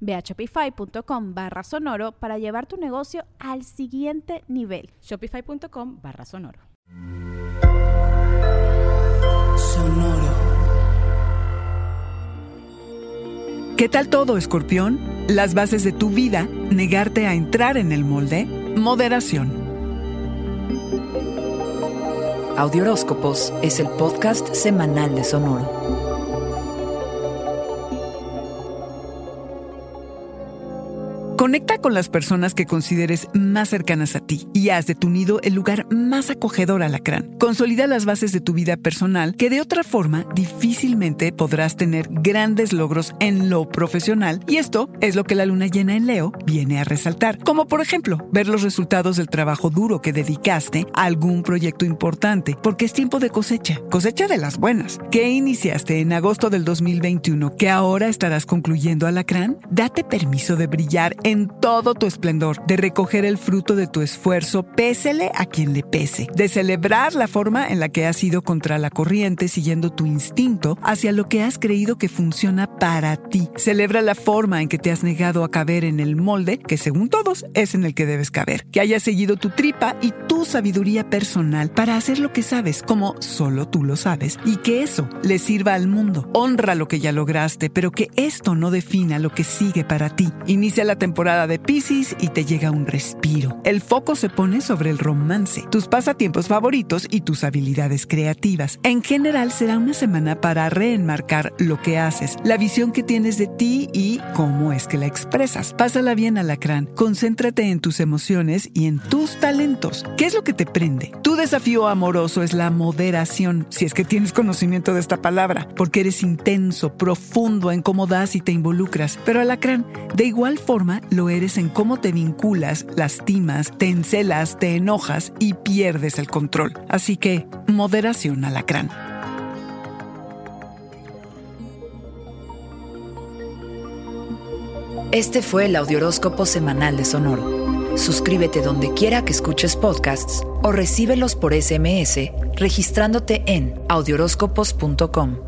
Ve a shopify.com barra sonoro para llevar tu negocio al siguiente nivel. Shopify.com barra sonoro. Sonoro. ¿Qué tal todo, escorpión? Las bases de tu vida, negarte a entrar en el molde, moderación. Audioróscopos es el podcast semanal de Sonoro. Conecta con las personas que consideres más cercanas a ti y haz de tu nido el lugar más acogedor alacrán. Consolida las bases de tu vida personal que de otra forma difícilmente podrás tener grandes logros en lo profesional y esto es lo que la luna llena en Leo viene a resaltar, como por ejemplo ver los resultados del trabajo duro que dedicaste a algún proyecto importante, porque es tiempo de cosecha, cosecha de las buenas, que iniciaste en agosto del 2021, que ahora estarás concluyendo alacrán, date permiso de brillar todo tu esplendor, de recoger el fruto de tu esfuerzo, pésele a quien le pese, de celebrar la forma en la que has ido contra la corriente siguiendo tu instinto hacia lo que has creído que funciona para ti. Celebra la forma en que te has negado a caber en el molde que según todos es en el que debes caber, que hayas seguido tu tripa y tu sabiduría personal para hacer lo que sabes como solo tú lo sabes y que eso le sirva al mundo. Honra lo que ya lograste, pero que esto no defina lo que sigue para ti. Inicia la temporada de Pisces y te llega un respiro. El foco se pone sobre el romance, tus pasatiempos favoritos y tus habilidades creativas. En general será una semana para reenmarcar lo que haces, la visión que tienes de ti y cómo es que la expresas. Pásala bien, alacrán. Concéntrate en tus emociones y en tus talentos. ¿Qué es lo que te prende? Tu desafío amoroso es la moderación, si es que tienes conocimiento de esta palabra, porque eres intenso, profundo en y te involucras. Pero alacrán, de igual forma, lo eres en cómo te vinculas, lastimas, te encelas, te enojas y pierdes el control. Así que, moderación alacrán. Este fue el Audioróscopo Semanal de Sonoro. Suscríbete donde quiera que escuches podcasts o recíbelos por SMS registrándote en audioróscopos.com.